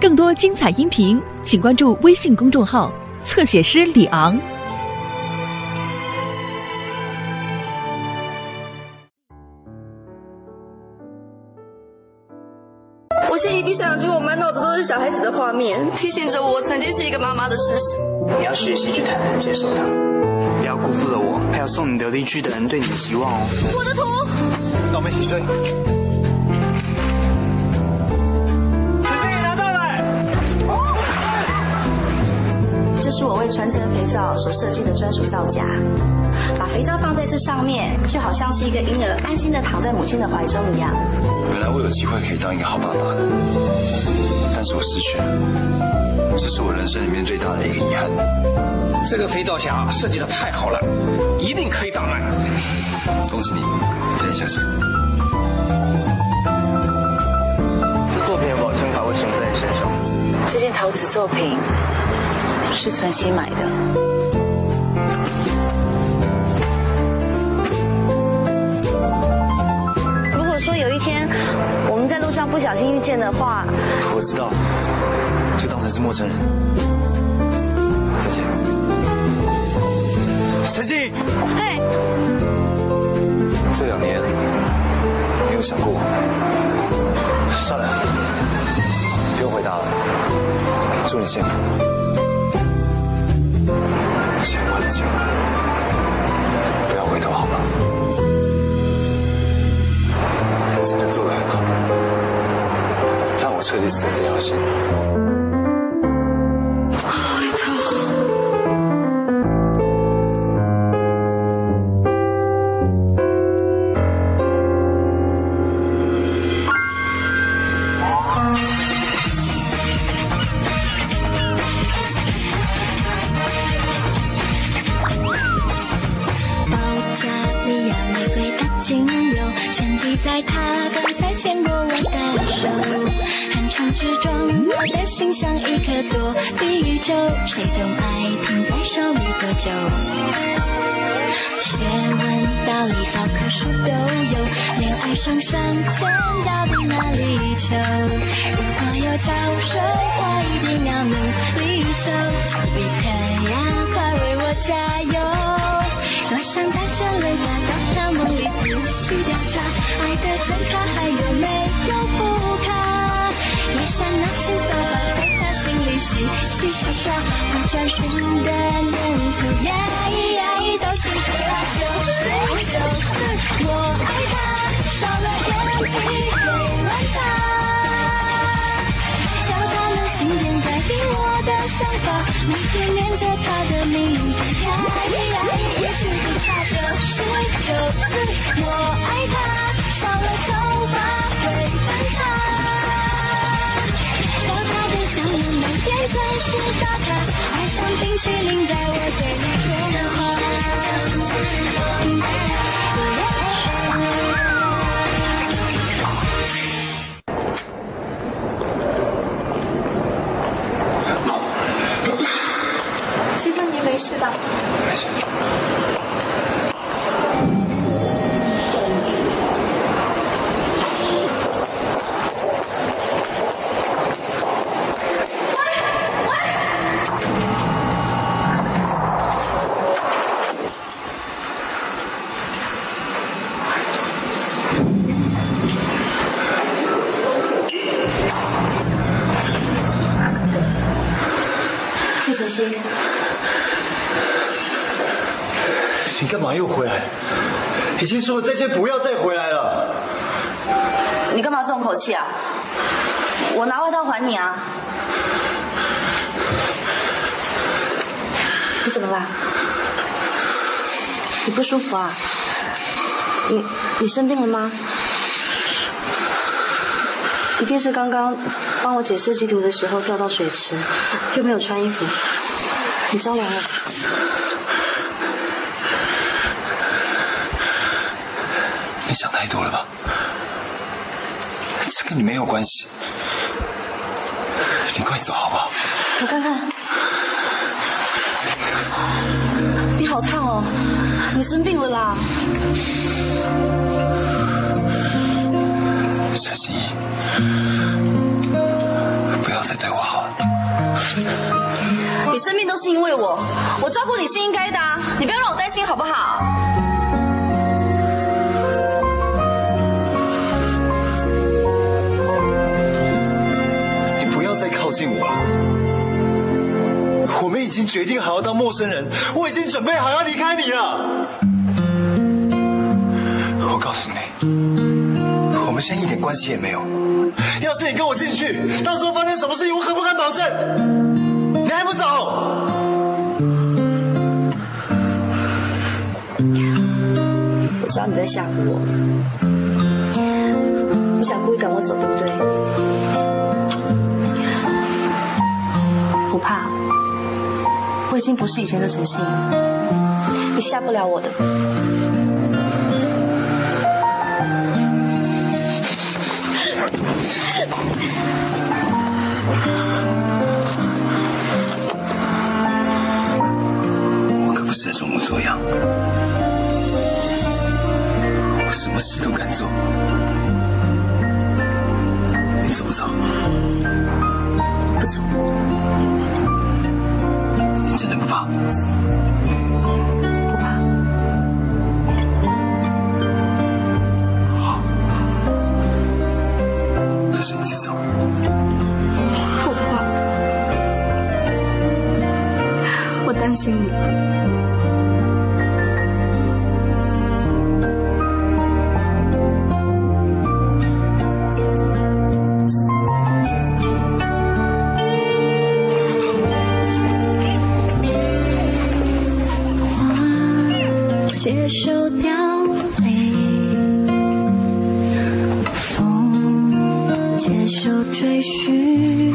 更多精彩音频，请关注微信公众号“侧写师李昂”。我现在一闭上眼睛，我满脑子都是小孩子的画面，提醒着我曾经是一个妈妈的事实。你要学习去坦然接受它，不要辜负了我，还有送你琉璃具的人对你的期望哦。我的图，让我们一起追。是我为传承肥皂所设计的专属皂夹，把肥皂放在这上面，就好像是一个婴儿安心的躺在母亲的怀中一样。本来我有机会可以当一个好爸爸，但是我失去了，这是我人生里面最大的一个遗憾。这个肥皂夹设计的太好了，一定可以大卖。恭喜你，一定相信。这作品有保证卡，为什么在你身上？这件陶瓷作品是存心买的。如果说有一天我们在路上不小心遇见的话，我知道，就当成是陌生人。再见。陈信，哎，这两年，没有想过我？算了，不用回答了。祝你幸福。不要回头，好吗？你真的做得很好，让我彻底死在这条心。一颗躲避球，谁懂爱停在手里多久？学问道理教科书都有，恋爱上上签到底哪里求。如果有教授，我一定要努力修，丘比特呀，快为我加油！多想带着泪花到他梦里仔细调查，爱的真卡还有没有副卡？也想拿起扫把心里洗洗刷刷，不专心的念头呀咿呀咿都清楚了，就是就是我爱他，少了点一会乱唱。要他能心电感应我的想法，每天念着他的名字，呀咿呀咿，一句不差，就是就是我爱他，少了头发会翻叉。要他的笑容每天准时打卡，爱像冰淇淋在我嘴里融化。先生，您没事吧？没事。你干嘛又回来？已经说了再见，不要再回来了。你干嘛这种口气啊？我拿外套还你啊！你怎么啦？你不舒服啊？你你生病了吗？一定是刚刚帮我解设计图的时候掉到水池，又没有穿衣服，你着凉了。你想太多了吧？这跟你没有关系。你快走好不好？我看看，你好烫哦，你生病了啦？夏心怡，不要再对我好了。你生病都是因为我，我照顾你是应该的，你不要让我担心好不好？靠近我。我们已经决定好要当陌生人，我已经准备好要离开你了。我告诉你，我们现在一点关系也没有。要是你跟我进去，到时候发生什么事情，我可不敢保证。你还不走？我知道你在吓唬我，你想故意赶我走，对不对？不怕，我已经不是以前的陈信，你吓不了我的。我可不是在装模作样，我什么事都敢做。走。你真的不怕？不怕。好，你自走。不怕。我担心你。接受凋零，风接受追寻，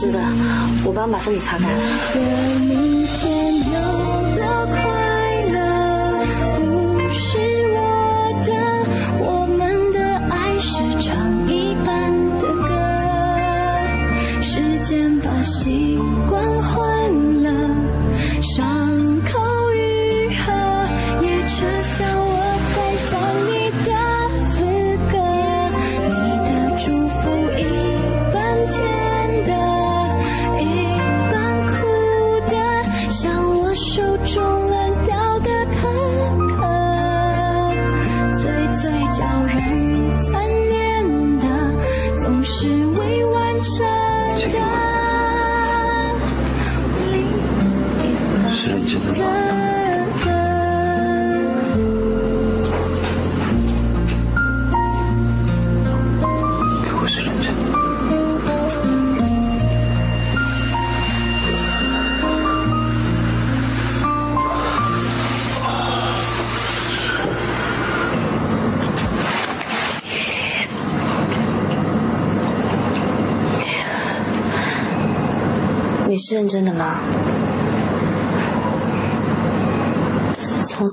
是的我帮你把身体擦干。了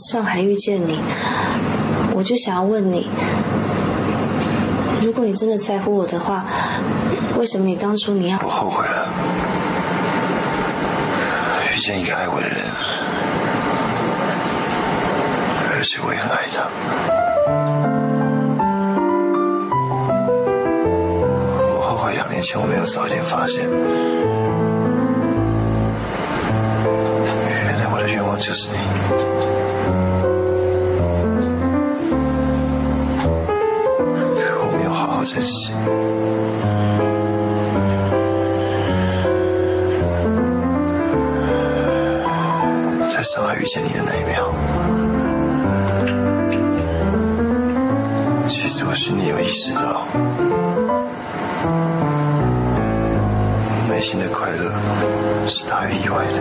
上海遇见你，我就想要问你，如果你真的在乎我的话，为什么你当初你要？我后悔了，遇见一个爱我的人，而且我也很爱他。我后悔两年前我没有早点发现，原来我的愿望就是你。见你的那一秒，其实我心里有意识到，内心的快乐是大于意外的。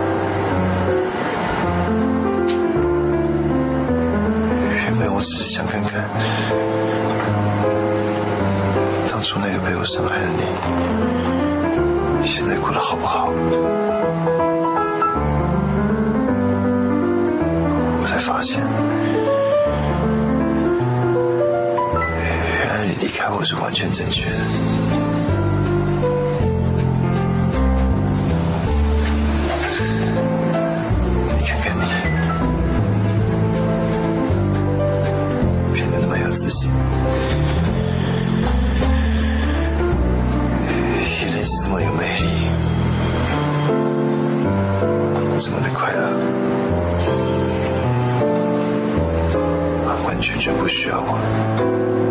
原本我只是想看看，当初那个被我伤害的你，现在过得好不好？发现，原来你离开我是完全正确的。你看看你，变得那么有自信，一定是这么有魅力，这么的快你却不需要我了。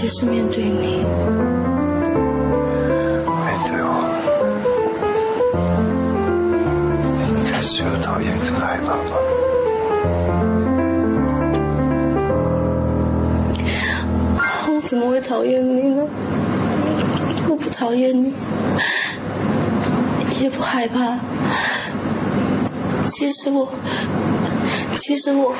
尤其是面对你。面对我，你开始有讨厌跟害怕吧？我怎么会讨厌你呢？我不讨厌你，也不害怕。其实我，其实我，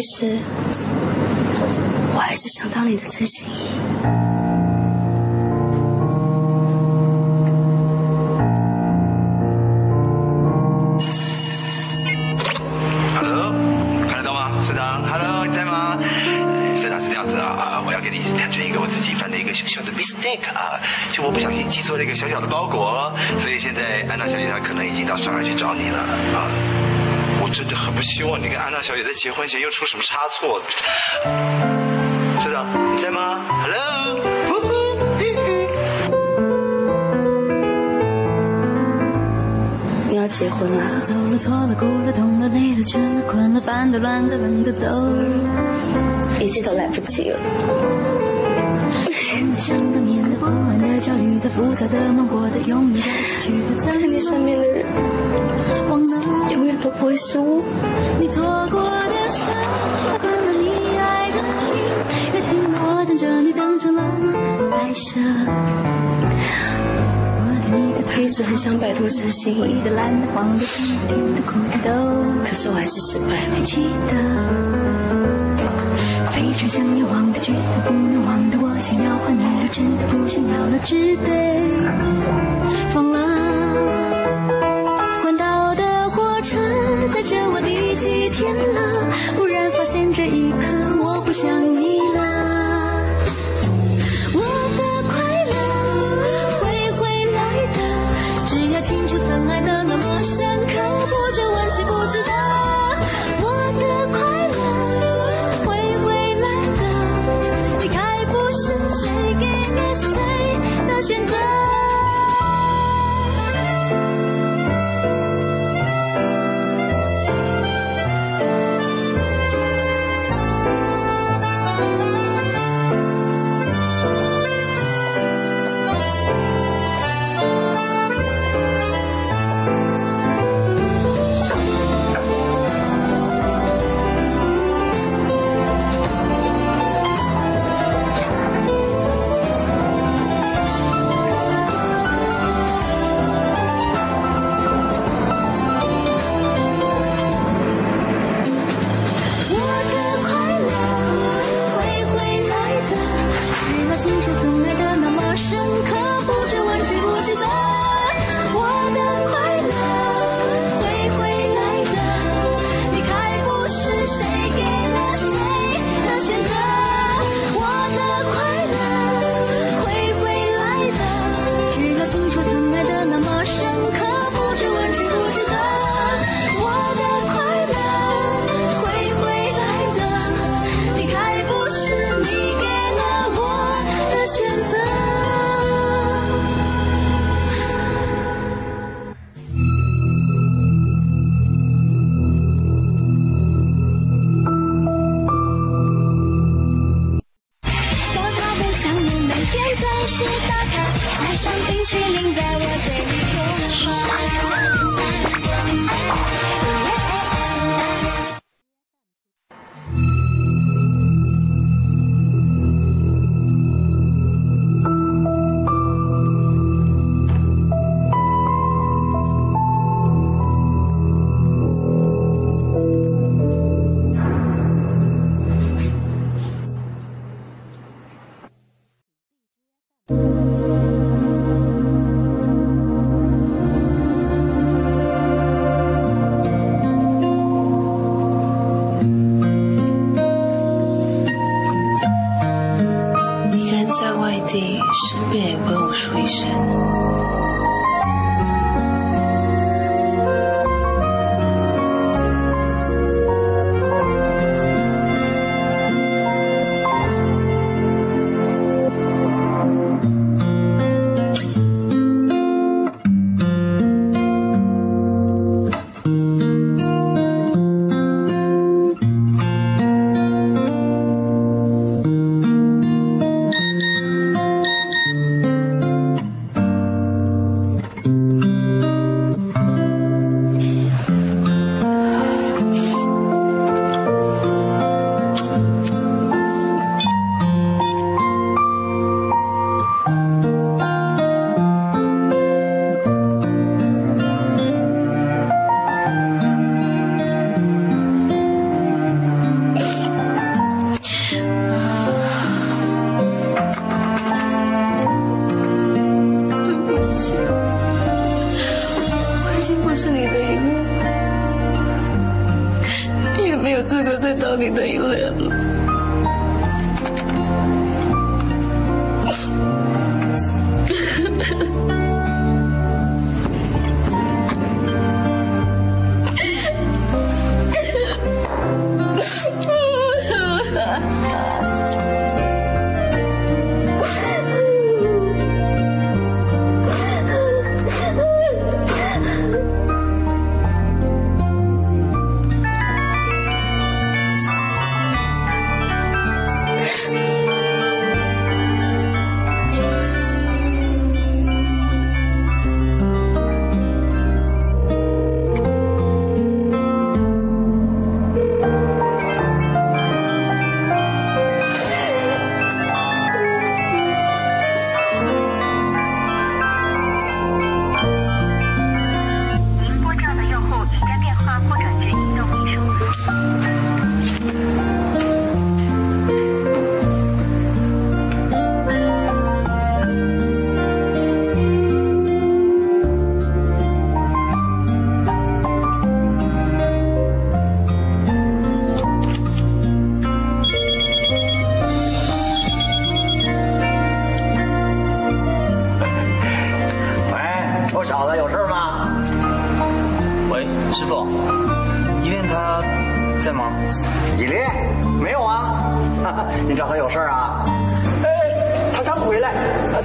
其实我还是想当你的陈心怡。Hello，看得到吗，社长？Hello，你在吗？社长是这样子啊啊，我要给你坦诚一个我自己犯的一个小小的 mistake 啊，就我不小心寄错了一个小小的包裹，所以现在安娜小姐她可能已经到上海去找你了啊。不希望你跟安娜小姐在结婚前又出什么差错。社长，你在吗？Hello，呼呼嘿嘿你要结婚啊？走了，错了，哭了，痛了，累了，倦了，困了，烦的，乱的，冷的，都一切都来不及了。想当年的、不安的、焦虑的、复杂的、梦过的、拥有的、失去的，在你身边的人，都不会是我。你做过的事，惯了你爱的你，越听了我等着你当成了。白蛇。我一直很想摆脱这心意，的蓝的黄的紫的的苦的都，可是我还是失败了。记得。非常想要忘的，绝对不能忘的，我想要换你了，真的不想要了，只得几天了？忽然发现这一刻我不想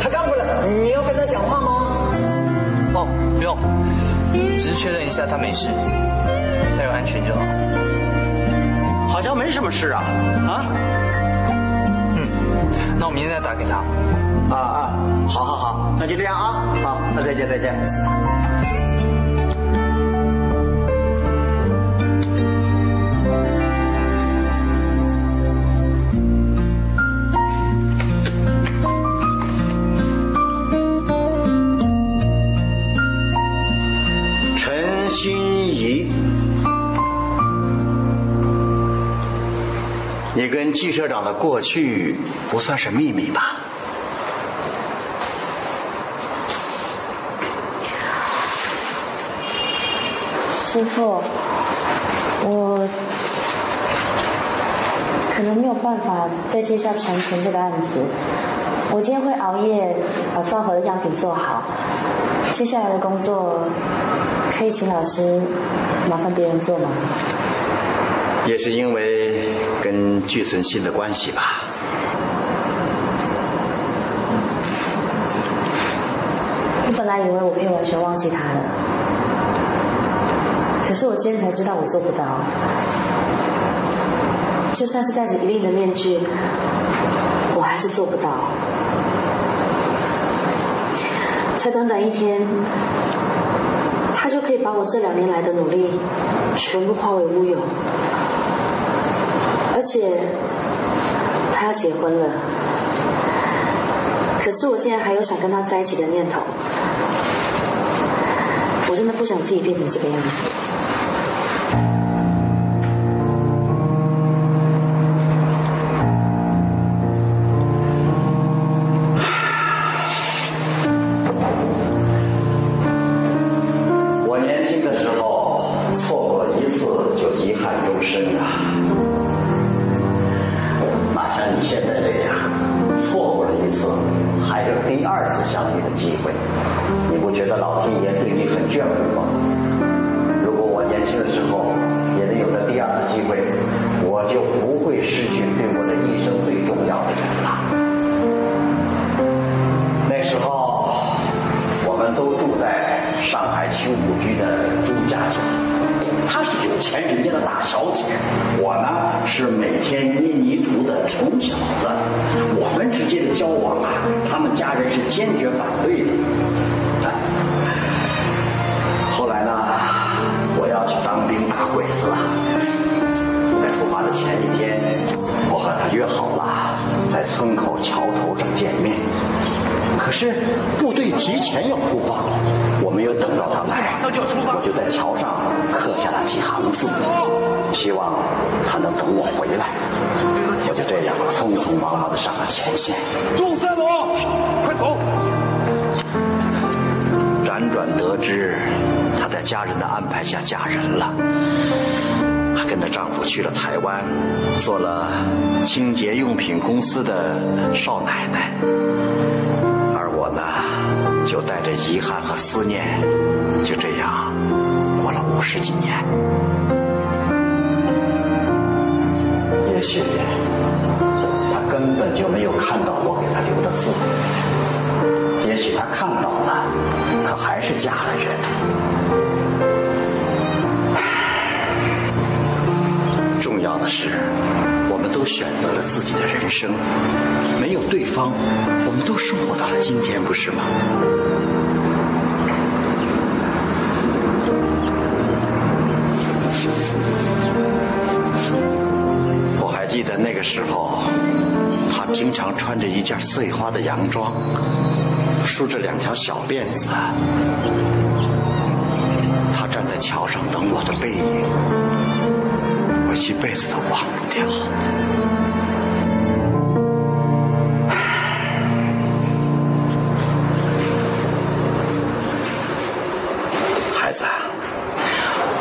他刚回来，你要跟他讲话吗？哦，不用，只是确认一下他没事，他有安全就好。好像没什么事啊，啊？嗯，那我明天再打给他。啊啊，好好好，那就这样啊，好，那再见再见。季社长的过去不算是秘密吧？师傅，我可能没有办法再接下传承这个案子。我今天会熬夜把造盒的样品做好，接下来的工作可以请老师麻烦别人做吗？也是因为跟具存信的关系吧。我本来以为我可以完全忘记他的，可是我今天才知道我做不到。就算是戴着一定的面具，我还是做不到。才短短一天，他就可以把我这两年来的努力全部化为乌有，而且他要结婚了。可是我竟然还有想跟他在一起的念头，我真的不想自己变成这个样子。坚决反对的。后来呢，我要去当兵打鬼子了。在出发的前一天，我和他约好了在村口桥头上见面。可是部队提前要出发，我没有等到他来，我就在桥上刻下了几行字，希望他能等我回来。我就这样匆匆忙忙的上了前线。祝三总，走！辗转得知，她在家人的安排下嫁人了，还跟着丈夫去了台湾，做了清洁用品公司的少奶奶。而我呢，就带着遗憾和思念，就这样过了五十几年。也许她根本就没有看到我给她留的字。也许她看到了，可还是嫁了人。重要的是，我们都选择了自己的人生，没有对方，我们都生活到了今天，不是吗？我还记得那个时候，经常穿着一件碎花的洋装，梳着两条小辫子。她站在桥上等我的背影，我一辈子都忘不掉。孩子，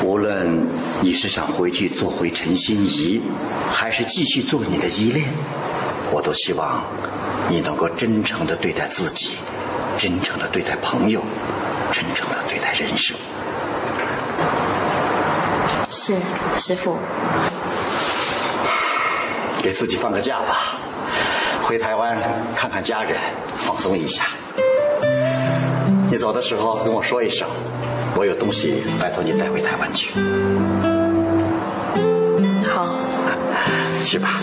无论你是想回去做回陈心怡，还是继续做你的依恋，我都希望你能够真诚的对待自己，真诚的对待朋友，真诚的对待人生。是，师傅。给自己放个假吧，回台湾看看家人，放松一下。你走的时候跟我说一声，我有东西拜托你带回台湾去。好，去吧。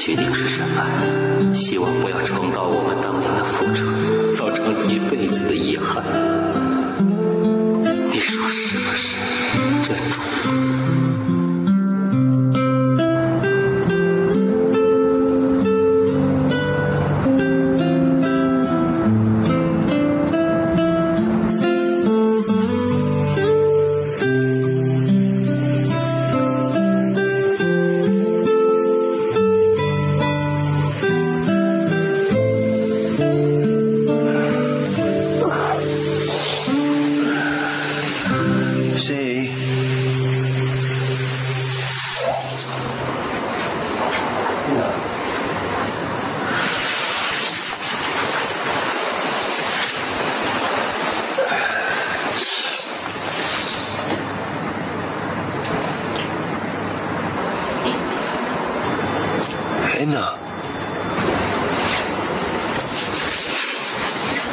决定是什么。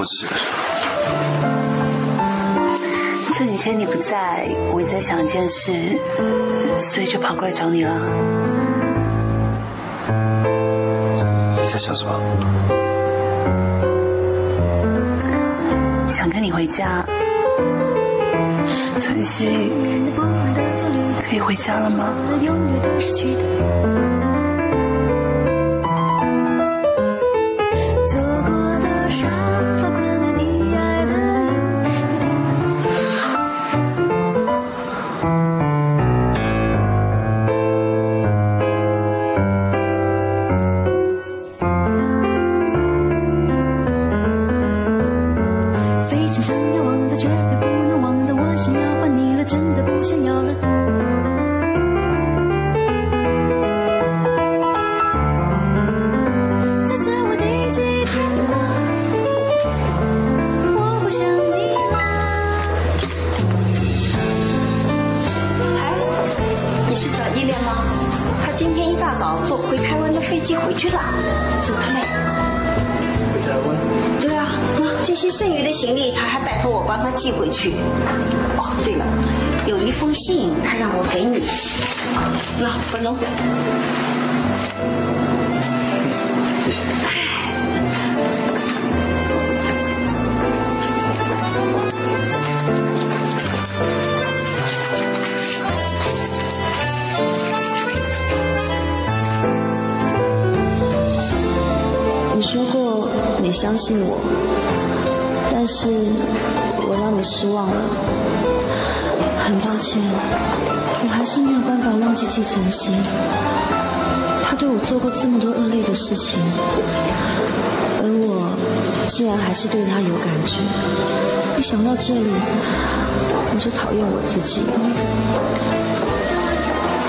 我只是这几天你不在，我也在想一件事，所以就跑过来找你了。你在想什么？想跟你回家。晨曦，可以回家了吗？失望了，很抱歉，我还是没有办法忘记季承熙，他对我做过这么多恶劣的事情，而我竟然还是对他有感觉，一想到这里，我就讨厌我自己，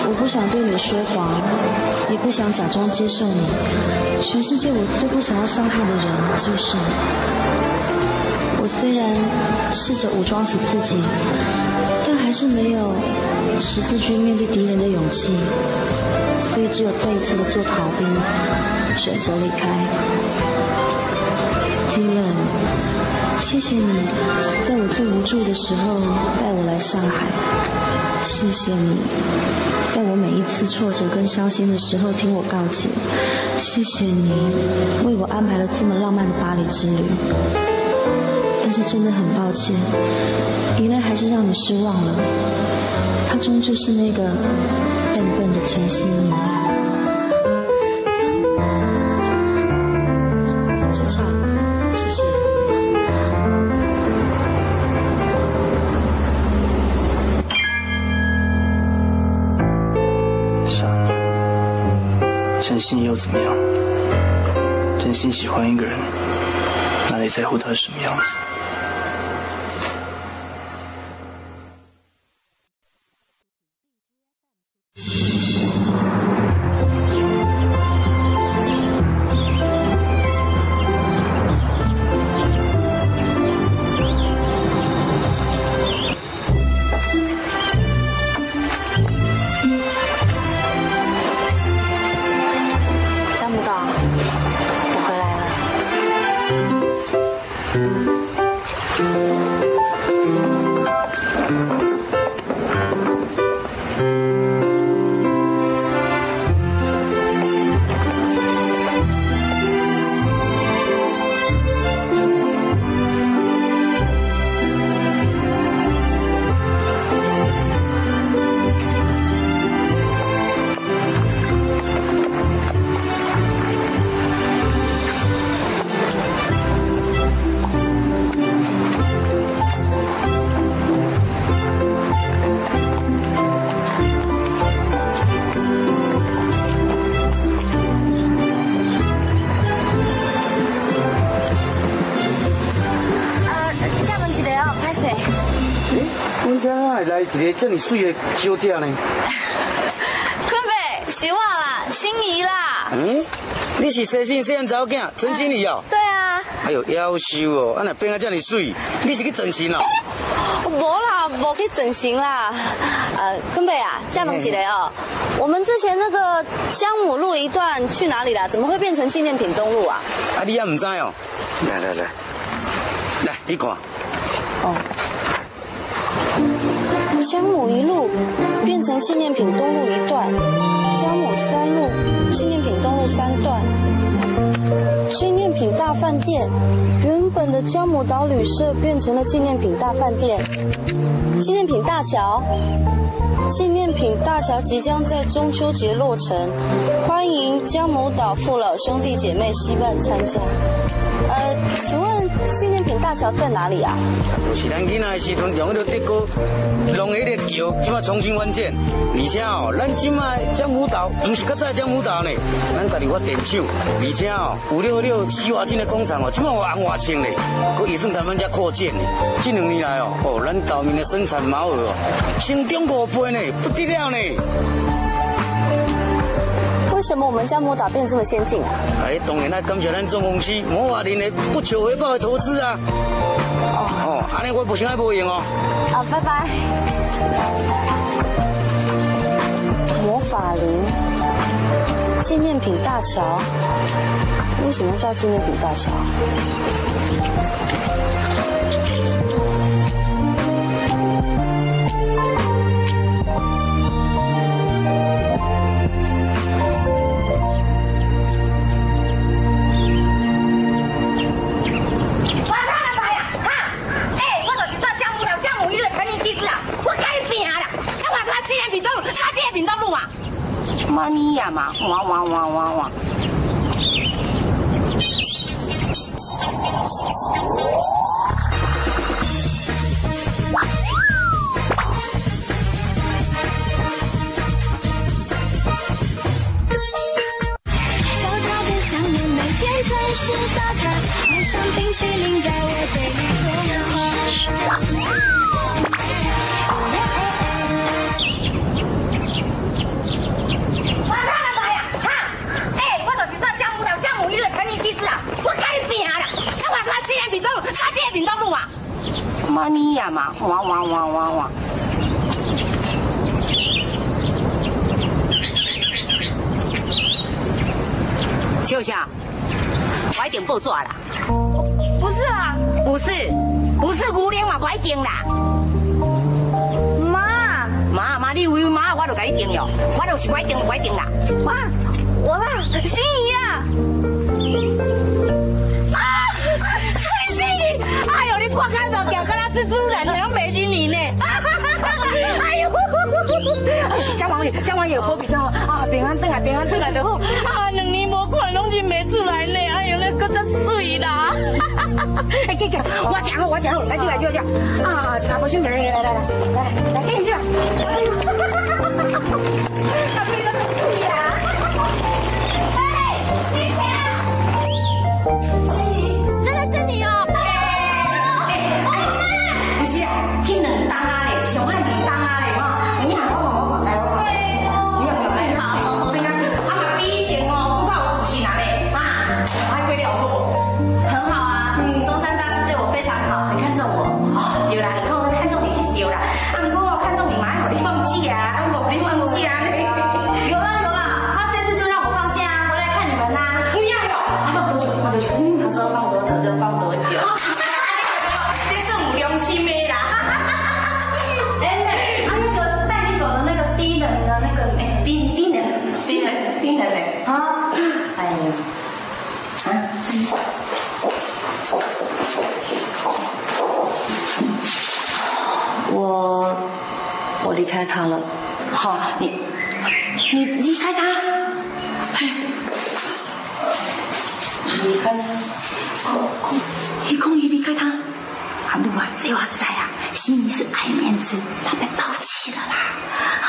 我不想对你说谎，也不想假装接受你。全世界我最不想要伤害的人就是你。我虽然试着武装起自己，但还是没有十字军面对敌人的勇气，所以只有再一次的做逃兵，选择离开。丁冷，谢谢你在我最无助的时候带我来上海，谢谢你在我每一次挫折跟伤心的时候听我告解。谢谢你为我安排了这么浪漫的巴黎之旅，但是真的很抱歉，宜兰还是让你失望了。他终究是那个笨笨的陈心怡。市场，谢谢。傻，真心又怎么样？真心喜欢一个人，里在乎他什么样子？个这么水的小姐呢？坤北，是我啦，心仪啦。嗯，你是西信西安查某囝陈心怡哦？对啊。哎呦，夭寿哦，啊若变啊这么水，你是去整形哦？无啦，无去整形啦。呃，坤北啊，厦门一个哦，我们之前那个江母路一段去哪里啦？怎么会变成纪念品东路啊？啊，你也唔知哦？来来来，来你看，哦。江母一路变成纪念品东路一段，江母三路纪念品东路三段，纪念品大饭店原本的江母岛旅社变成了纪念品大饭店，纪念品大桥，纪念品大桥即将在中秋节落成，欢迎江母岛父老兄弟姐妹西伴参加。呃，请问纪念品大桥在哪里啊？就是咱囡仔的时阵用迄个德国龙迄个桥，即马重新翻建，而且哦，咱即马江母岛不是较早江母岛呢，咱家己发电厂，而且哦，有了了洗瓦精的工厂哦，即马有红外清嘞，佮也算咱们家扩建呢。近两年来哦，哦，咱岛民的生产毛额哦，成长五倍呢，不得了呢。为什么我们江母岛变这么先进啊？哎，当然啦，感谢咱总公司魔法林的不求回报的投资啊。哦，安尼我不行爱无用哦。啊，拜拜。魔法林纪念品大桥，为什么叫纪念品大桥？妈咪呀妈哇哇哇哇哇！哇哇哇哇哇！秋香，我一定报纸啦。不是啊，不是，不是牛奶嘛，我一定啦。妈，妈妈，你以为妈我都给你定了，我都是我一定我一定啦。妈，我啦，心将来有好比较啊，平安灯啊，平安灯啊，就好。啊，两年无看，拢真没出来呢。哎呦，那个真水啦！哎，哥哥，我吃，我吃了，来进来，进来，进来。啊，阿伯兄弟，来来来来来，来进去。哎，你谁啊？我离开他了。好，你，你离开他。哎，离开他。公公，于公于离开他。阿母啊，这娃子啊，心里是爱面子，他被抛弃了啦。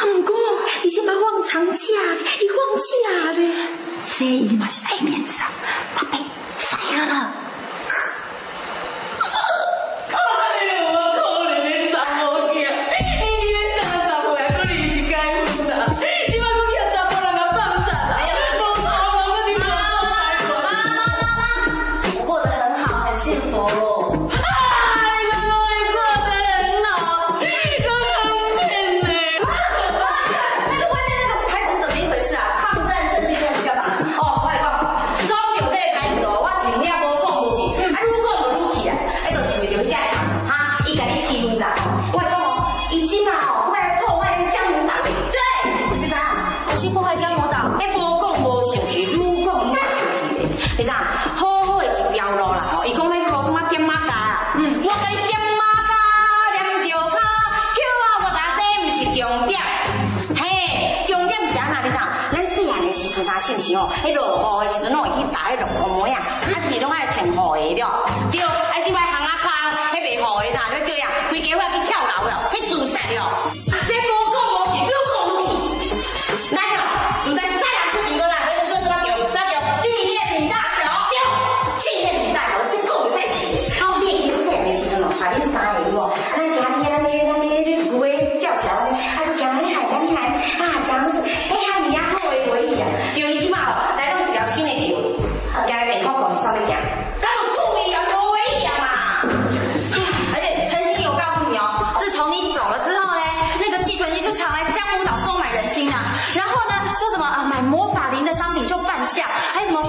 阿母哥，你先把旺长假，你旺假咧。这姨妈是爱面子啊，他被废了。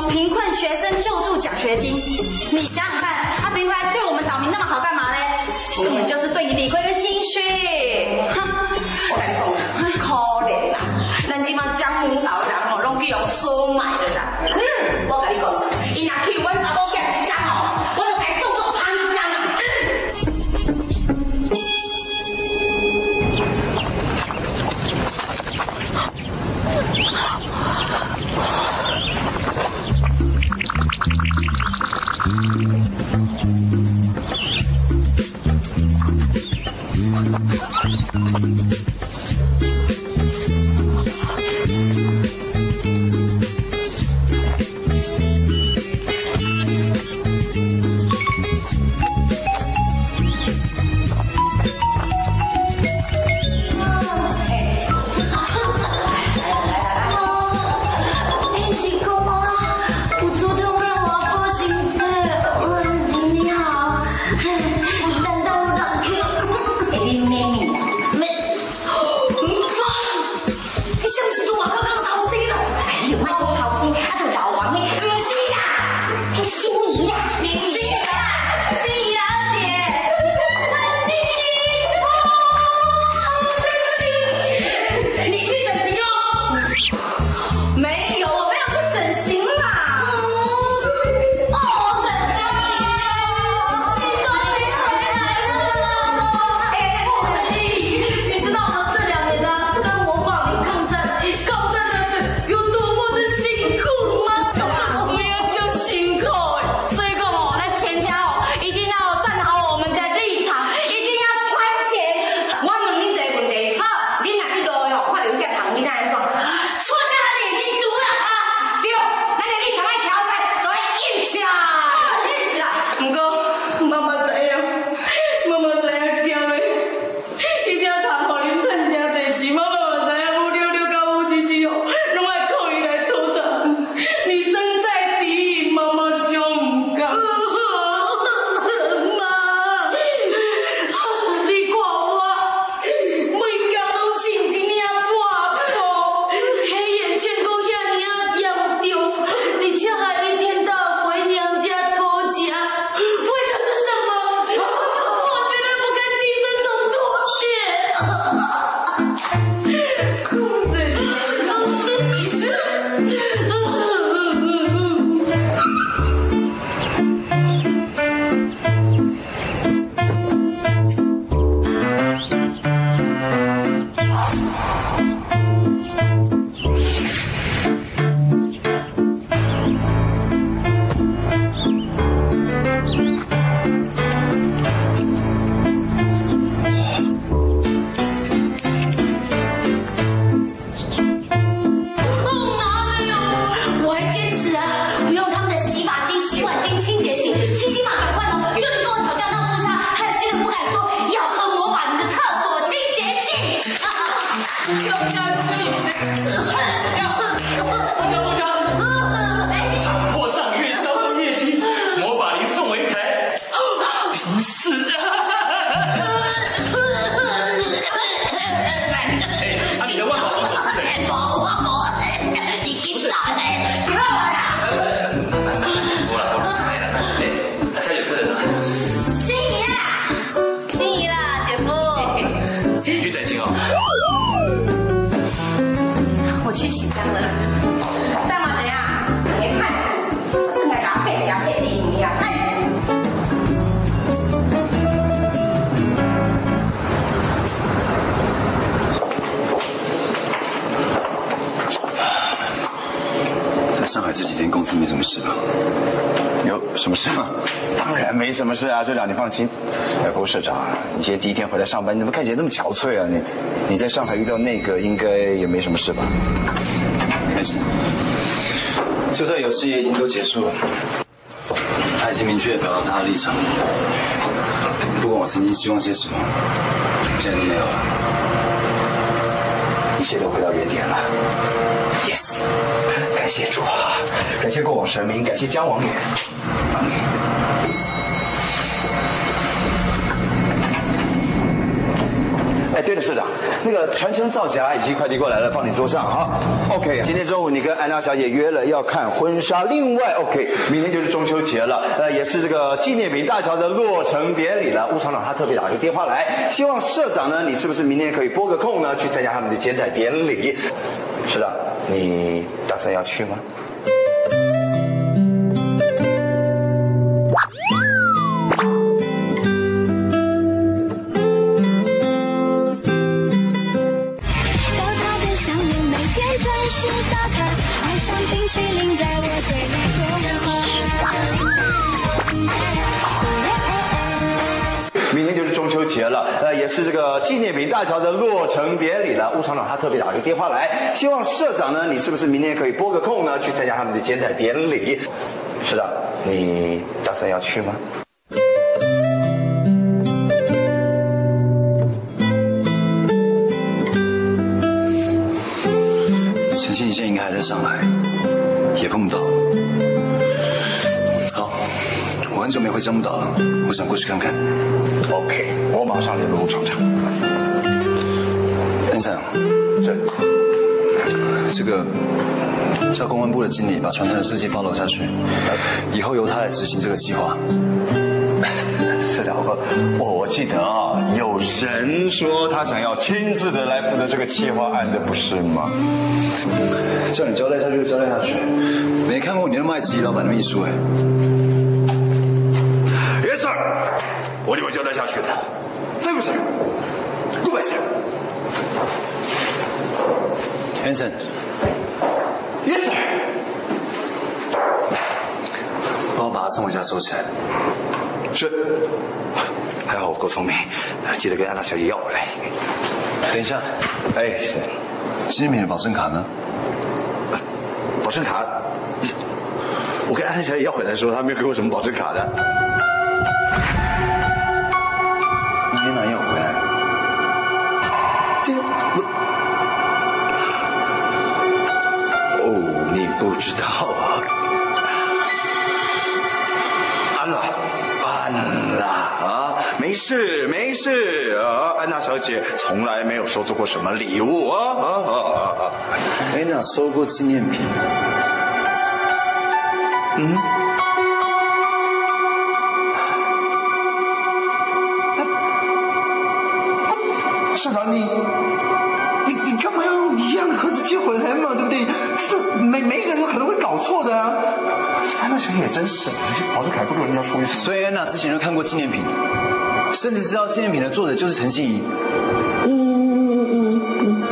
贫困学生救助奖学金，你想想看，阿平白对我们岛民那么好，干嘛嘞？我们就是对你理亏跟心虚。我跟你讲，可怜啦，咱今嘛江门岛人哦，拢去我收买的啦。嗯，我跟你讲，伊拿去稳。社长，你今天第一天回来上班，你怎么看起来那么憔悴啊？你你在上海遇到那个应该也没什么事吧？没事，就算有事也已经都结束了。他已经明确表达他的立场，不管我曾经希望些什么，现在都没有了。一切都回到原点了。Yes，感谢主啊，感谢过往神明，感谢姜王爷。对了，社长，那个传承造假已经快递过来了，放你桌上啊。OK，今天中午你跟安娜小姐约了要看婚纱，另外 OK，明天就是中秋节了，呃，也是这个纪念品大桥的落成典礼了。吴厂长他特别打个电话来，希望社长呢，你是不是明天可以拨个空呢，去参加他们的剪彩典礼？社长，你打算要去吗？节了，呃，也是这个纪念品大桥的落成典礼了。吴厂长他特别打个电话来，希望社长呢，你是不是明天可以拨个空呢，去参加他们的剪彩典礼？社长，你打算要去吗？陈信现在应该还在上海，也碰不到。很久没回江木岛了，我想过去看看。OK，我马上联络吴厂长。先生，这这个叫公安部的经理把传单的设计 follow 下去，以后由他来执行这个计划。社长，我我我记得啊，有人说他想要亲自的来负责这个企划案的，不是吗？叫你交代下去就交代下去，没看过你那么爱质疑老板的秘书哎。我就会交代下去的。Thank you sir。Goodbye sir。Hanson，Yes sir。帮我把他送回家收起来。是。还好我够聪明，记得跟安娜小姐要回来。等一下，哎，是。纪念品的保证卡呢？保证卡，我跟安娜小姐要回来的时候，她没有给我什么保证卡的。明天哪要回来？这个我，哦，你不知道啊？安娜，安娜啊，没事没事啊，安娜小姐从来没有收过什么礼物啊啊啊啊啊！安娜收过纪念品。嗯。社长，你你你干嘛要用一样的盒子寄回来嘛？对不对？这每每一个人都可能会搞错的啊！安娜小姐也真是，保证卡不给人家出一次。所以安娜之前就看过纪念品，甚至知道纪念品的作者就是陈心怡。嗯嗯嗯嗯。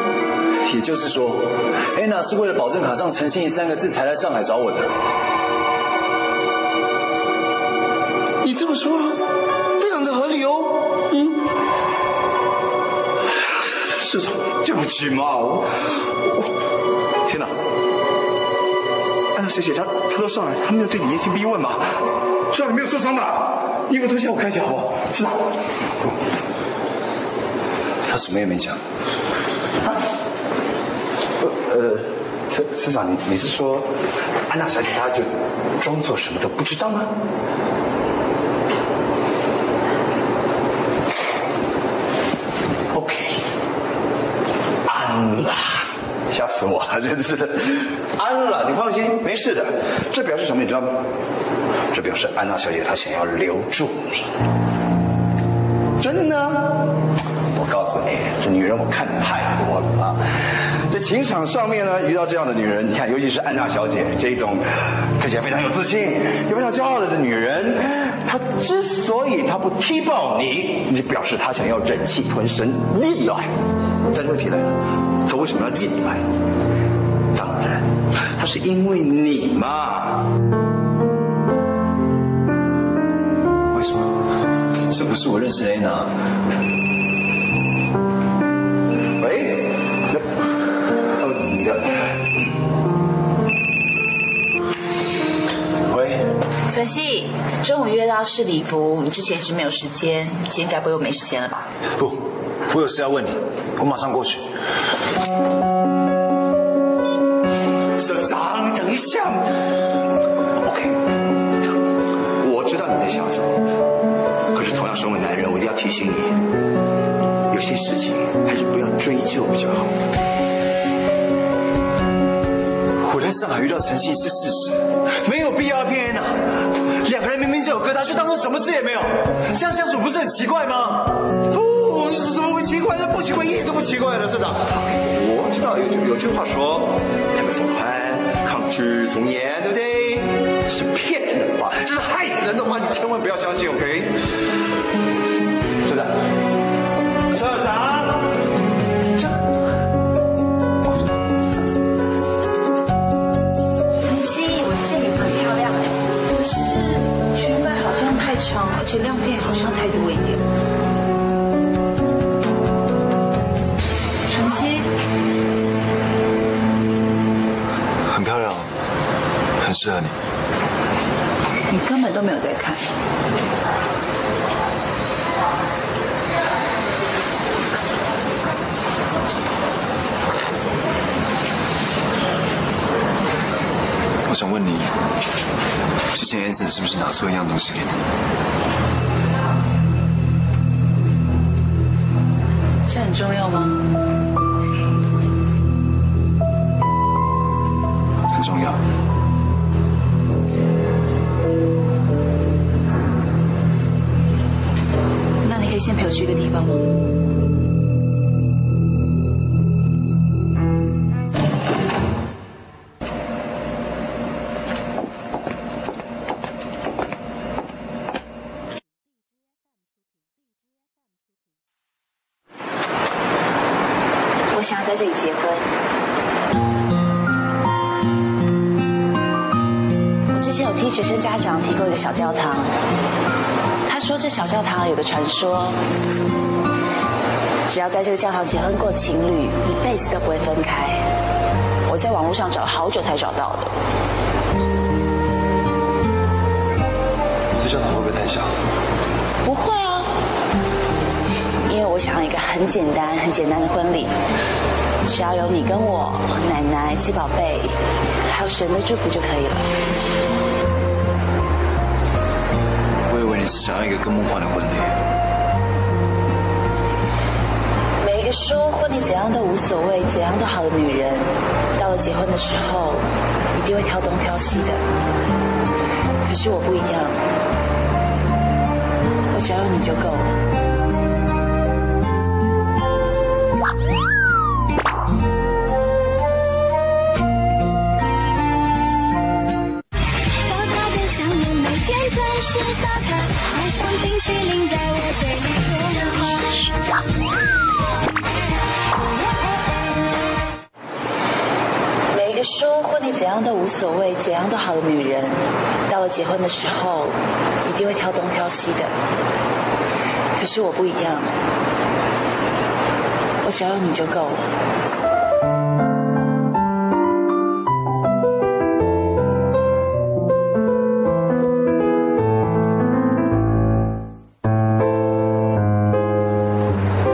也就是说，安娜是为了保证卡上陈心怡三个字才来上海找我的。你这么说，市长，对不起嘛，我我天哪！安娜小姐她她都上来，她没有对你严刑逼问吗？至少你没有受伤吧？衣服脱下我看一下好不好？社长。他什么也没讲。呃，社社长，你你是说安娜小姐她就装作什么都不知道吗？OK，安了，吓死我了，真是，安了，你放心，没事的。这表示什么，你知道吗？这表示安娜小姐她想要留住你，真的。我告诉你，这女人我看太多了啊！在情场上面呢，遇到这样的女人，你看，尤其是安娜小姐这一种看起来非常有自信、又非常骄傲的女人，她之所以她不踢爆你，你就表示她想要忍气吞声逆来。但问题来了，她为什么要进来？当然，她是因为你嘛。为什么？这不是我认识的安娜。喂，呃，你的，喂，晨曦，中午约到试礼服，你之前一直没有时间，今天该不会又没时间了吧？不，我有事要问你，我马上过去。一下。OK，我知道你在想什么，可是同样身为男人，我一定要提醒你，有些事情还是不要追究比较好。我在上海遇到陈曦是事实，没有必要骗人啊。两个人明明就有疙瘩，却当做什么事也没有，这样相处不是很奇怪吗？不，怎么会奇怪呢？不奇怪，一点都不奇怪了，社长。我知道有句有句话说，两个从宽，去从严，对不对？是骗人的话，这是害死人的话，你千万不要相信，OK？社长，社长，适合你。你根本都没有在看。我想问你，之前 Anson 是不是拿错一样东西给你？这很重要吗？先陪我去一个地方吗？传说，只要在这个教堂结婚过情侣，一辈子都不会分开。我在网络上找了好久才找到的。这教堂会不会太小？不会啊，因为我想要一个很简单、很简单的婚礼，只要有你跟我、奶奶、鸡宝贝，还有神的祝福就可以了。你想要一个更梦幻的婚礼。每一个说婚礼怎样都无所谓、怎样都好的女人，到了结婚的时候，一定会挑东挑西的。可是我不一样，我只要你就够了。所谓怎样都好的女人，到了结婚的时候，一定会挑东挑西的。可是我不一样，我只要有你就够了。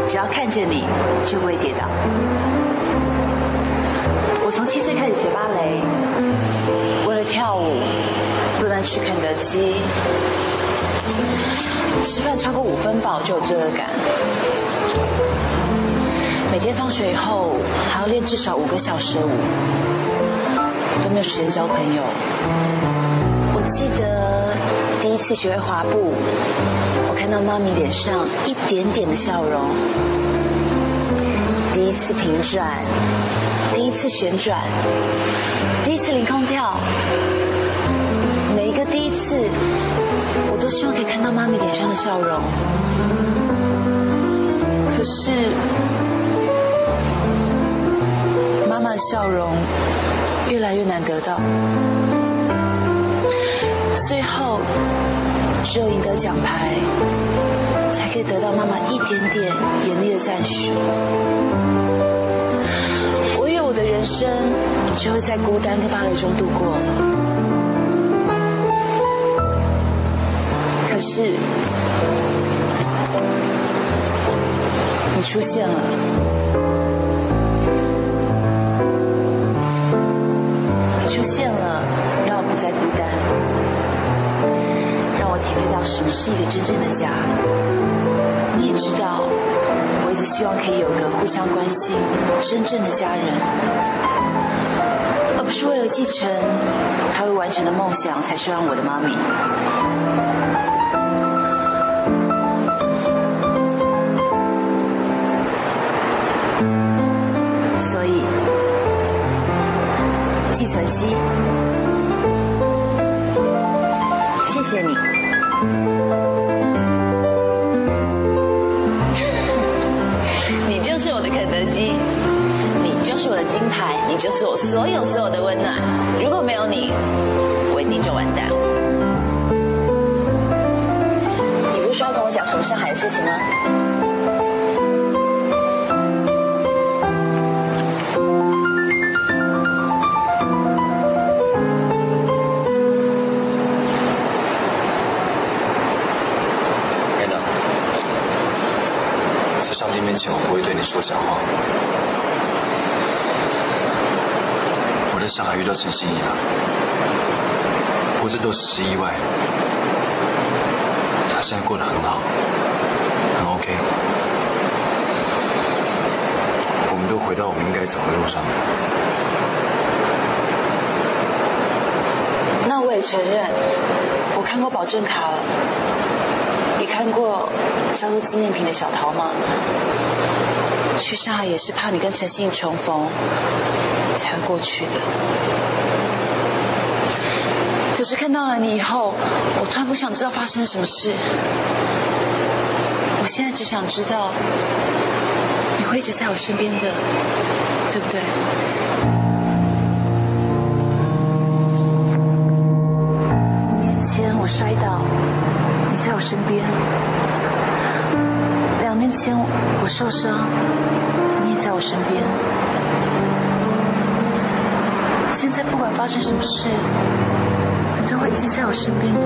只要看见你，就不会跌倒。去肯德基，吃饭超过五分饱就有罪恶感。每天放学以后还要练至少五个小时舞，都没有时间交朋友。我记得第一次学会滑步，我看到妈咪脸上一点点的笑容。第一次平转，第一次旋转，第一次凌空跳，每一个第一次，我都希望可以看到妈咪脸上的笑容。可是，妈妈的笑容越来越难得到。最后，只有赢得奖牌，才可以得到妈妈一点点严厉的赞许。我以为我的人生就会在孤单跟芭蕾中度过，可是你出现了，你出现了，让我不再孤单，让我体会到什么是一个真正的家。你也知道，我一直希望可以有个互相关心、真正的家人，而不是为了继承他会完成的梦想才收养我的妈咪。季存希，谢谢你。你就是我的肯德基，你就是我的金牌，你就是我所有所有的温暖。如果没有你，我一定就完蛋了。你不是说要跟我讲什么上海的事情吗？前，我不会对你说假话。我在上海遇到陈心怡了，不过这都只是意外。她现在过得很好，很 OK。我们都回到我们应该走的路上。那我也承认，我看过保证卡了，你看过销售纪念品的小桃吗。去上海也是怕你跟陈信重逢，才会过去的。可是看到了你以后，我突然不想知道发生了什么事。我现在只想知道，你会一直在我身边的，对不对？五年前我摔倒，你在我身边；以前我受伤，你也在我身边。现在不管发生什么事，你都会一直在我身边的，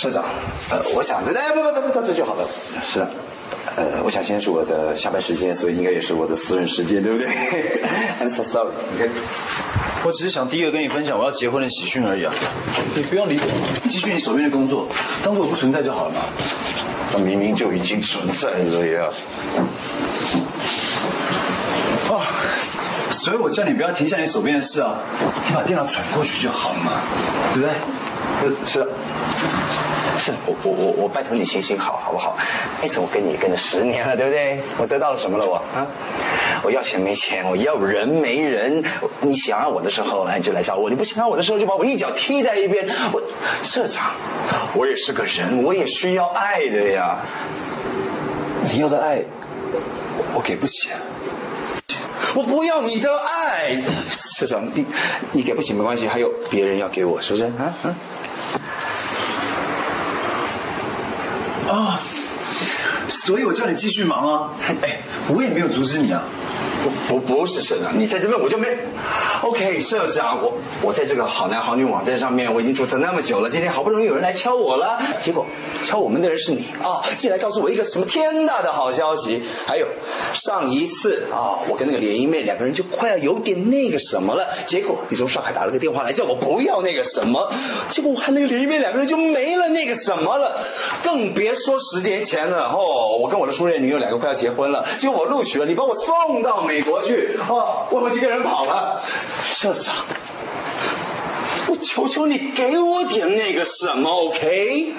社长，呃，我想，哎，不不不不，到这就好了。是的，呃，我想现在是我的下班时间，所以应该也是我的私人时间，对不对？I'm so sorry。OK，我只是想第一个跟你分享我要结婚的喜讯而已啊！你不用理我，继续你手边的工作，当做我不存在就好了嘛。那明明就已经存在了呀。哦，所以我叫你不要停下你手边的事啊，你把电脑转过去就好了嘛，对不对？是，是。是我我我我拜托你行行好，好不好？那次我跟你跟了十年了，对不对？我得到了什么了？我啊，我要钱没钱，我要人没人。你想要我的时候，你就来找我；你不想要我的时候，就把我一脚踢在一边。我社长，我也是个人，我也需要爱的呀。你要的爱，我给不起。我不要你的爱，社长，你你给不起没关系，还有别人要给我，是不是？啊啊。啊，所以我叫你继续忙啊！哎，我也没有阻止你啊。不不是社长，你在这边我就没。OK，社长，我我在这个好男好女网站上面我已经注册那么久了，今天好不容易有人来敲我了，结果敲我们的人是你啊，进来告诉我一个什么天大的好消息。还有上一次啊，我跟那个联谊妹两个人就快要有点那个什么了，结果你从上海打了个电话来叫我不要那个什么，结果我和那个联谊妹两个人就没了那个什么了，更别说十年前了哦，我跟我的初恋女友两个快要结婚了，结果我录取了，你把我送到。美国去啊！我们几个人跑了。社长，我求求你给我点那个什么，OK？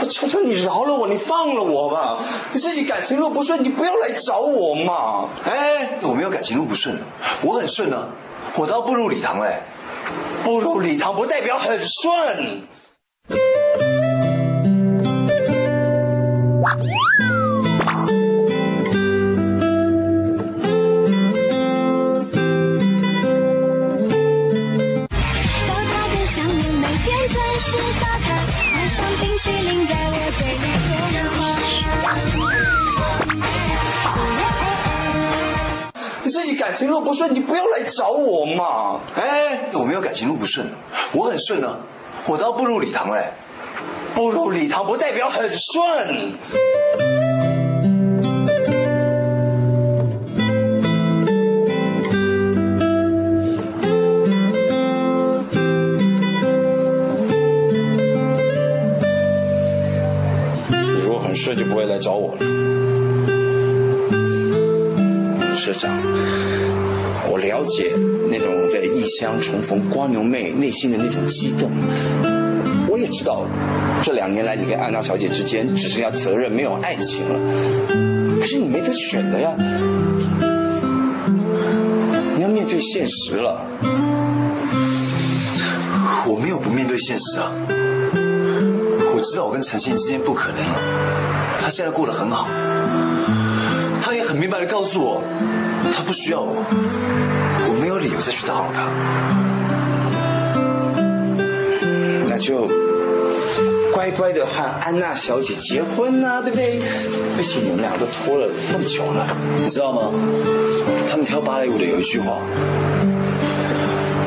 我求求你饶了我，你放了我吧。你自己感情路不顺，你不要来找我嘛。哎，我没有感情路不顺，我很顺啊。我都要步入礼堂嘞，步入礼堂不代表很顺。冰淇淋在我嘴里你自己感情路不顺，你不要来找我嘛！哎，我没有感情路不顺，我很顺啊，我都要步入礼堂哎，步入礼堂不代表很顺。这就不会来找我了，社长。我了解那种在异乡重逢瓜牛妹内心的那种激动，我也知道这两年来你跟安娜小姐之间只剩下责任没有爱情了。可是你没得选的呀，你要面对现实了。我没有不面对现实啊，我知道我跟陈信之间不可能了。他现在过得很好，他也很明白的告诉我，他不需要我，我没有理由再去打扰他。那就乖乖的和安娜小姐结婚啊，对不对？毕竟你们俩都拖了那么久了，你知道吗？他们跳芭蕾舞的有一句话：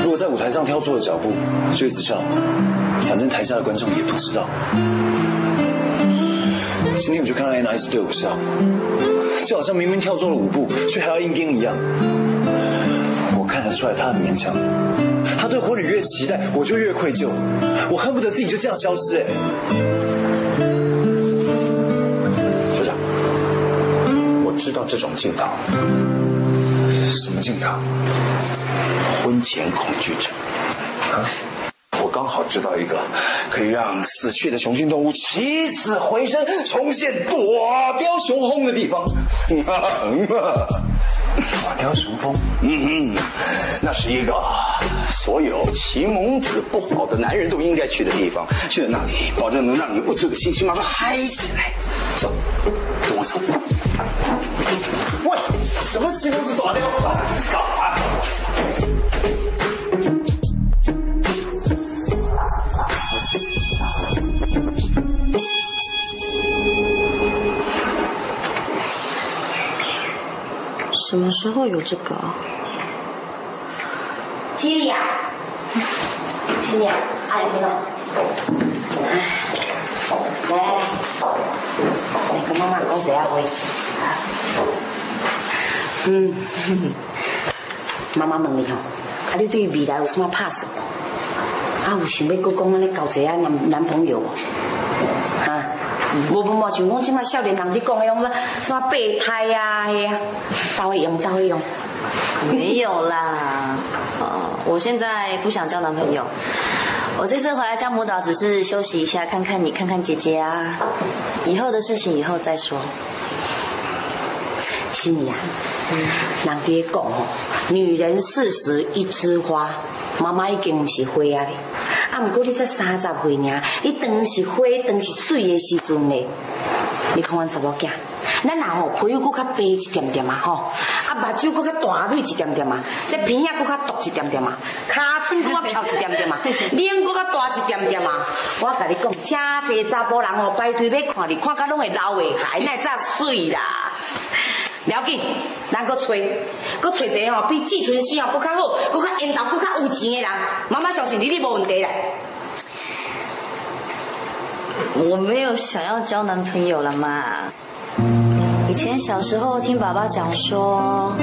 如果在舞台上跳错了脚步，就一直笑，反正台下的观众也不知道。今天我就看到安娜一直对我笑，就好像明明跳错了舞步，却还要硬跟一样。我看得出来她很勉强，她对婚礼越期待，我就越愧疚，我恨不得自己就这样消失。哎，学长，我知道这种劲道，什么劲道？婚前恐惧症。啊。刚好知道一个可以让死去的雄性动物起死回生、重现躲雕雄风的地方。躲雕雄风，嗯嗯，那是一个所有奇蒙子不好的男人都应该去的地方。去了那里，保证能让你不足的心情马上嗨起来。走，跟我走。喂，什么奇蒙子躲雕？什么时候有这个？吉利亚，吉利亚，阿姨听到。来来来，来跟妈妈讲一下话。嗯，妈妈问你吼，啊，你对未来有什么打算？啊，有想要搁讲安尼交一个男男朋友无？啊，无无无，像讲即摆少年人咧讲的，什么什么备胎呀，嘿啊，到会用到会用。没有啦，哦，我现在不想交男朋友。我这次回来江母岛只是休息一下，看看你，看看姐姐啊。以后的事情以后再说。心怡啊，人哋讲哦，女人四十一枝花，妈妈已经毋是花啊咧。啊，毋过你才三十岁尔，你当是花，当是水的时阵咧，你看阮查某囝，咱若吼皮肤搁较白一点点啊吼，啊目睭搁较大蕊一点点啊，这鼻仔搁较凸一点点啊，尻川搁较翘一点点啊，脸搁较大一点点啊，我甲你讲，真济查甫人吼排队要看你，看甲拢会流下海，那才水啦。不要紧，咱搁找，搁找一个吼比季春熙吼搁较好，搁较缘投，搁较有钱的人。妈妈相信你，你无问题啦。我没有想要交男朋友了嘛。以前小时候听爸爸讲说，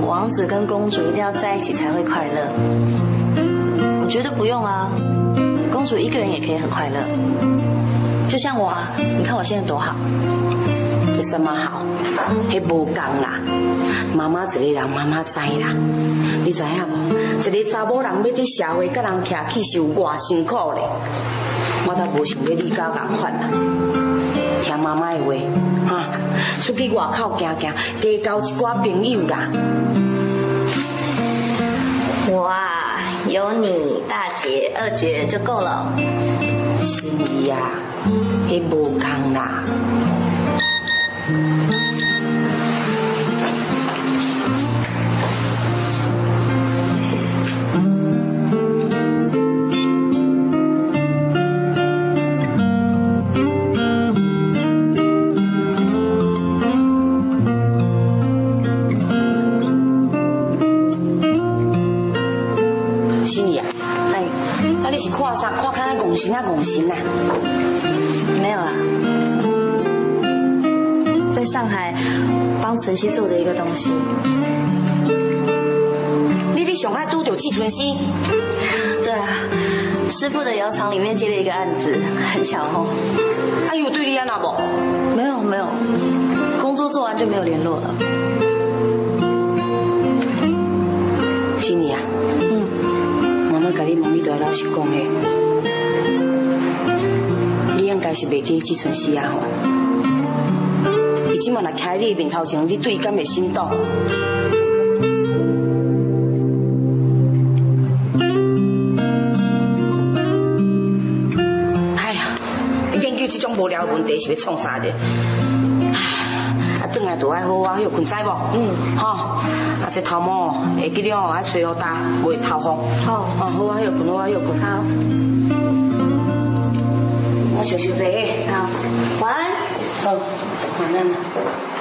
王子跟公主一定要在一起才会快乐。我觉得不用啊，公主一个人也可以很快乐。就像我啊，你看我现在多好。有什么好？迄无共啦。妈妈一个人，妈妈知啦。你知影无？一个查某人要伫社会甲人徛起是有偌辛苦咧。我倒无想要你甲共款啦。听妈妈的话，哈，出去外口行行，加交一寡朋友啦。我啊，有你大姐、二姐就够了。心意啊，迄无共啦。Thank you. 帮晨曦做的一个东西。你伫上海拄着季春熙？对啊，师傅的窑厂里面接了一个案子，很巧哦。啊，有对你安娜不？没有没有，工作做完就没有联络了。心怡啊，嗯，妈妈甲你问，你都要老实讲的。你应该是袂记季春熙啊吼。伊即马若徛喺你面头前，你对伊敢会心动？哎呀，研究这种无聊的问题是要创啥的？啊，转来就爱好好休困，知无？嗯，吼，啊，这头毛会记了哦，爱吹好大，袂头风。好，哦，好啊，休困，好啊，休困。好，我休息者。好，晚安。好，晚安。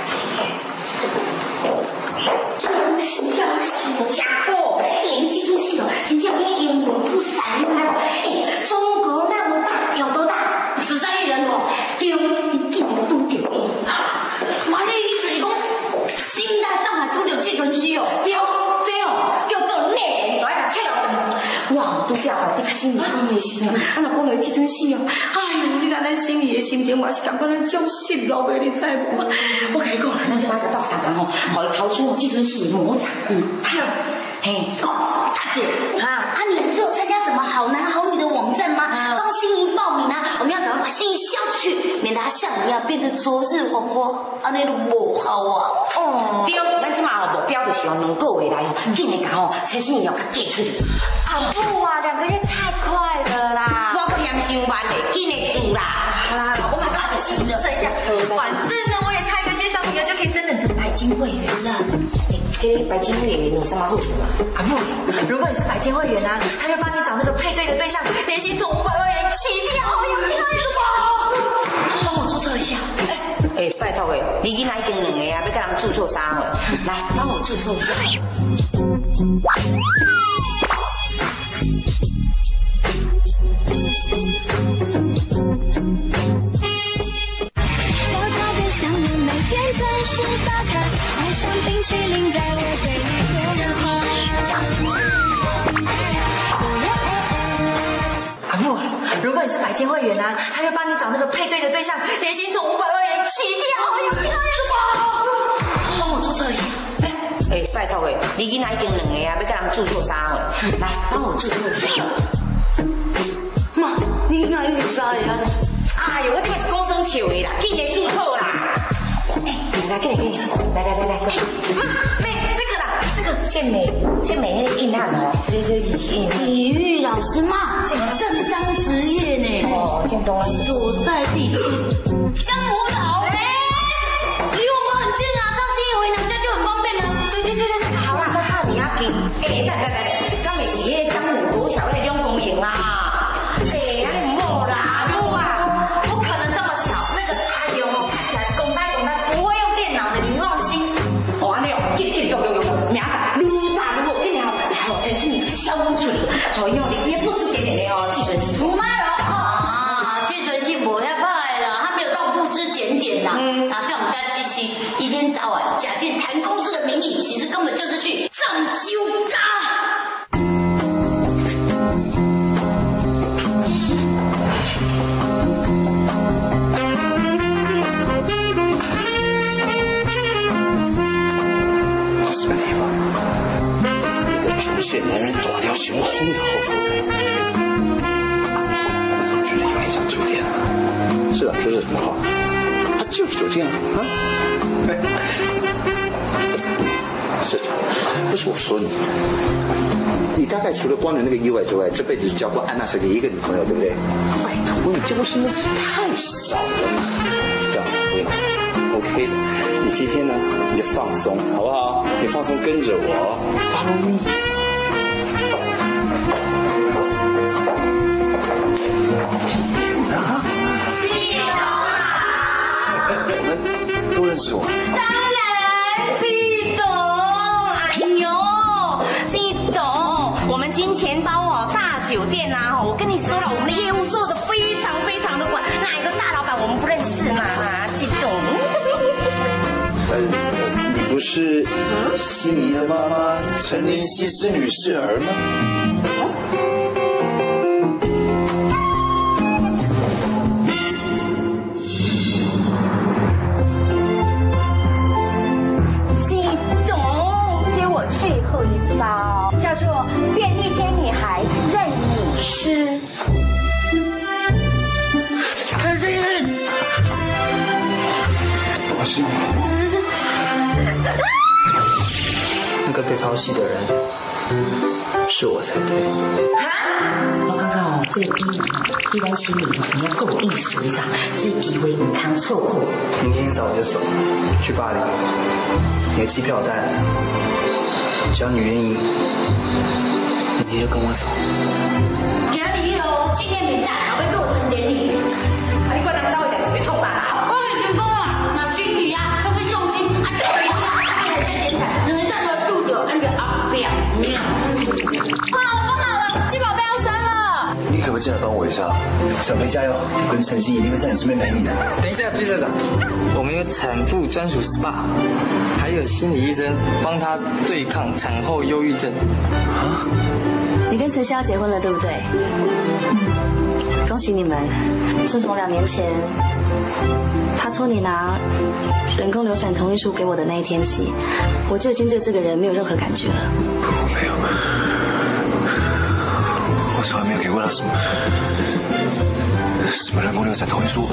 的时阵，啊，若讲到即阵死哦，哎呦，你看咱心里的心情，我是感觉咱足失落的，你知无？我跟你讲，咱即摆就到三工吼，互伊掏出即阵死的魔掌。嗯，好，嘿，大姐，啊，啊，你不是有参加什么好男好女的网站吗？帮心仪报名啊，我们要赶快把心仪消出去，免得他像你一样变成昨日黄花，啊，那种不好啊。哦，对，咱即马目标就是用两个月来哦，紧的甲吼，陈心怡要甲寄出去。啊不啊，两个月太快了啦。我可嫌伤慢嘞，今年住啦。好啦，我马上把心仪注册一下，反正呢我也差一个介绍朋友就可以升等成白金会员了。嘿，白金会员有什么好处啊？啊不，如果你是白金会员啊，他就帮你找那个配对的对象，年薪从五百万元起跳，有钱有钱。帮我注册一下。哎哎，拜托诶，你囡仔已经两个啊，要甲人注册啥个？来，帮我注册一下。不，如果你是白金会员呢，他就帮你找那个配对的对象，年薪从五百万元起跳，有听到没有？帮我注册一下。哎哎，拜托我，你今仔已经两个啊，要跟人注册啥了？来，帮我注册一下。妈，你哪一天啥货啊？哎呦，我这个是高声求的啦，记得注册啦。来，给你，给你，来来来来，来。妈，妹，这个啦，这个健美健美那个硬汉哦，这个是体体育老师嘛，这正当职业呢。哦，健东啊，所在地江湖岛。哎，离我们很近啊，张欣怡回娘家就很方便了。对对对对，好啦，都怕你要紧。哎，来来来，咱们是迄个江湖国小的两公营啦。处理。好，用你别不知检点的哦，记准是出卖了啊！记准是不要派啦，他没有到不知检点呐。哪像我们家七七，一天到晚假借谈说的很好，他就是酒店啊！啊，哎，社长，不是我说你，你大概除了光的那个意外之外，这辈子只交过安娜小姐一个女朋友，对不对？拜托，你交过新的太少了。这样子，我跟你讲，OK 的。你今天呢，你就放松，好不好？你放松，跟着我，Follow me。认识我。当然，季董，哎呦，季董，我们金钱包哦，大酒店呐、哦，我跟你说了，我们的业务做的非常非常的广，哪一个大老板我们不认识嘛？啊，季董，呃，你不是心仪的妈妈陈林西施女士儿吗？那个被抛弃的人，是我才对。我刚刚哦，这个比喻哦，你在心里哦，你要够有意思，你知道？这个机会唔通错过。明天一早我就走，去巴黎。你的机票我带来了，只要你愿意，明天就跟我走。进来帮我一下？小梅加油，我跟陈曦一定会在你身边陪你的。等一下，朱社长，我们有产妇专属 SPA，还有心理医生帮她对抗产后忧郁症。你跟陈曦要结婚了，对不对？恭喜你们！自从两年前他托你拿人工流产同意书给我的那一天起，我就已经对这个人没有任何感觉了。没有，我从来没有给过他什么什么人工流产同意书。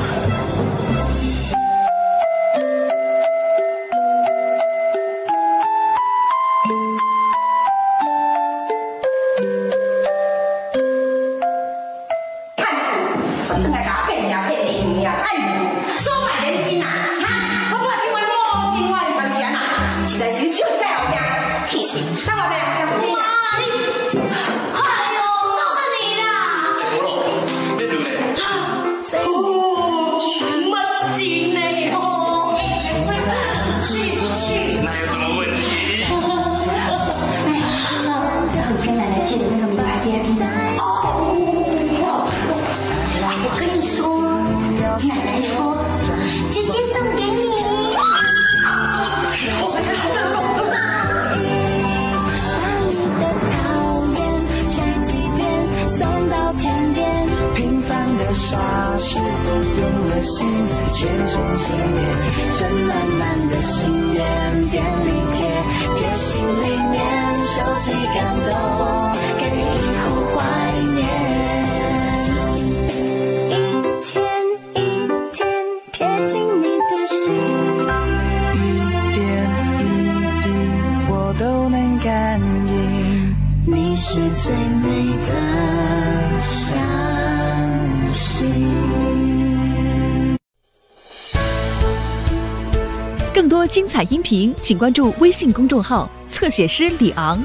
音频请关注微信公众号侧写师李昂。